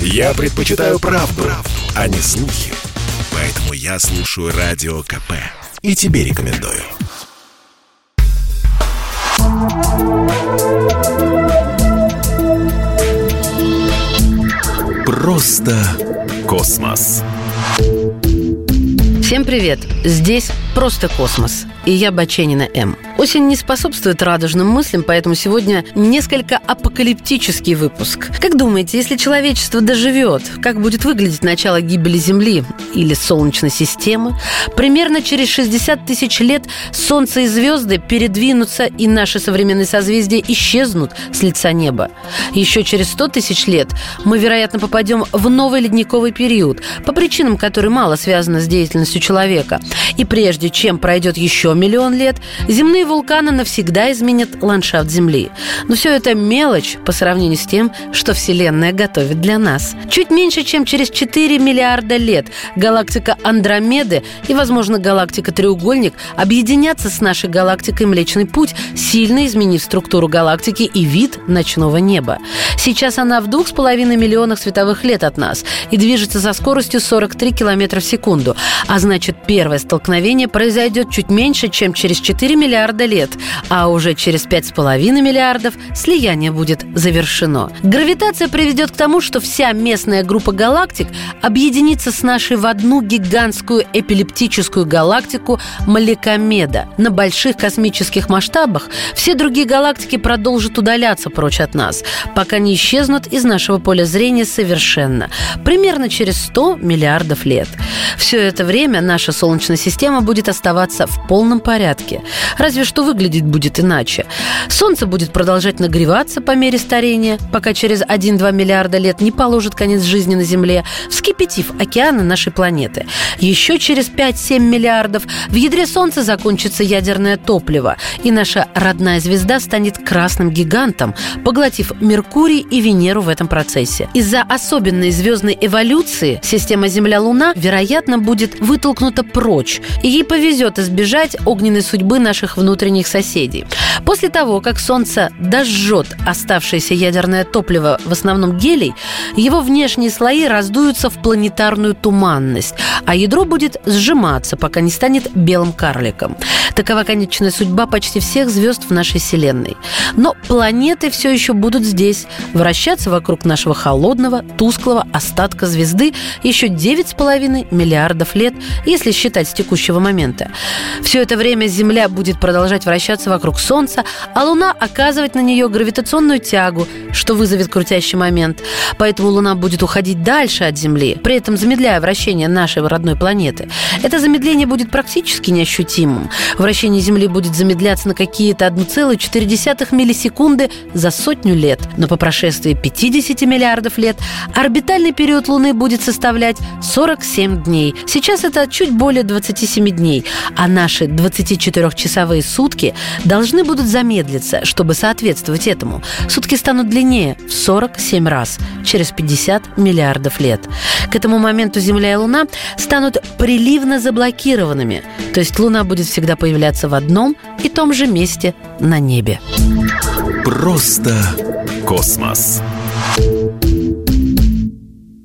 Я предпочитаю правду, правду, а не слухи. Поэтому я слушаю Радио КП. И тебе рекомендую. Просто космос. Всем привет! Здесь «Просто космос» и я Баченина М. Осень не способствует радужным мыслям, поэтому сегодня несколько апокалиптический выпуск. Как думаете, если человечество доживет, как будет выглядеть начало гибели Земли или Солнечной системы? Примерно через 60 тысяч лет Солнце и звезды передвинутся, и наши современные созвездия исчезнут с лица неба. Еще через 100 тысяч лет мы, вероятно, попадем в новый ледниковый период, по причинам, которые мало связаны с деятельностью человека. И прежде чем пройдет еще миллион лет, земные вулканы навсегда изменят ландшафт Земли. Но все это мелочь по сравнению с тем, что Вселенная готовит для нас. Чуть меньше, чем через 4 миллиарда лет галактика Андромеды и, возможно, галактика Треугольник объединятся с нашей галактикой Млечный Путь, сильно изменив структуру галактики и вид ночного неба. Сейчас она в двух с половиной миллионах световых лет от нас и движется со скоростью 43 километра в секунду. А значит, первое столкновение произойдет чуть меньше, чем через 4 миллиарда лет, а уже через 5,5 миллиардов слияние будет завершено. Гравитация приведет к тому, что вся местная группа галактик объединится с нашей в одну гигантскую эпилептическую галактику Маликомеда. На больших космических масштабах все другие галактики продолжат удаляться прочь от нас, пока не исчезнут из нашего поля зрения совершенно, примерно через 100 миллиардов лет. Все это время наша Солнечная система будет оставаться в полном порядке. Разве что выглядеть будет иначе. Солнце будет продолжать нагреваться по мере старения, пока через 1-2 миллиарда лет не положит конец жизни на Земле, вскипятив океаны нашей планеты. Еще через 5-7 миллиардов в ядре Солнца закончится ядерное топливо, и наша родная звезда станет красным гигантом, поглотив Меркурий и Венеру в этом процессе. Из-за особенной звездной эволюции система Земля-Луна, вероятно, будет вытолкнута прочь, и ей повезет избежать огненной судьбы наших внутренних соседей. После того, как Солнце дожжет оставшееся ядерное топливо, в основном гелий, его внешние слои раздуются в планетарную туманность, а ядро будет сжиматься, пока не станет белым карликом. Такова конечная судьба почти всех звезд в нашей Вселенной. Но планеты все еще будут здесь, вращаться вокруг нашего холодного, тусклого остатка звезды еще 9,5 миллиардов лет, если считать с текущего момента. Все это время Земля будет продолжать вращаться вокруг Солнца, а Луна оказывать на нее гравитационную тягу, что вызовет крутящий момент. Поэтому Луна будет уходить дальше от Земли, при этом замедляя вращение нашей родной планеты. Это замедление будет практически неощутимым. Вращение Земли будет замедляться на какие-то 1,4 миллисекунды за сотню лет. Но по прошествии 50 миллиардов лет орбитальный период Луны будет составлять 47 дней. Сейчас это чуть более 27 дней, а наши 24-часовые сутки должны будут замедлиться, чтобы соответствовать этому. Сутки станут длиннее в 47 раз, через 50 миллиардов лет. К этому моменту Земля и Луна станут приливно заблокированными, то есть Луна будет всегда появляться в одном и том же месте на небе. Просто космос.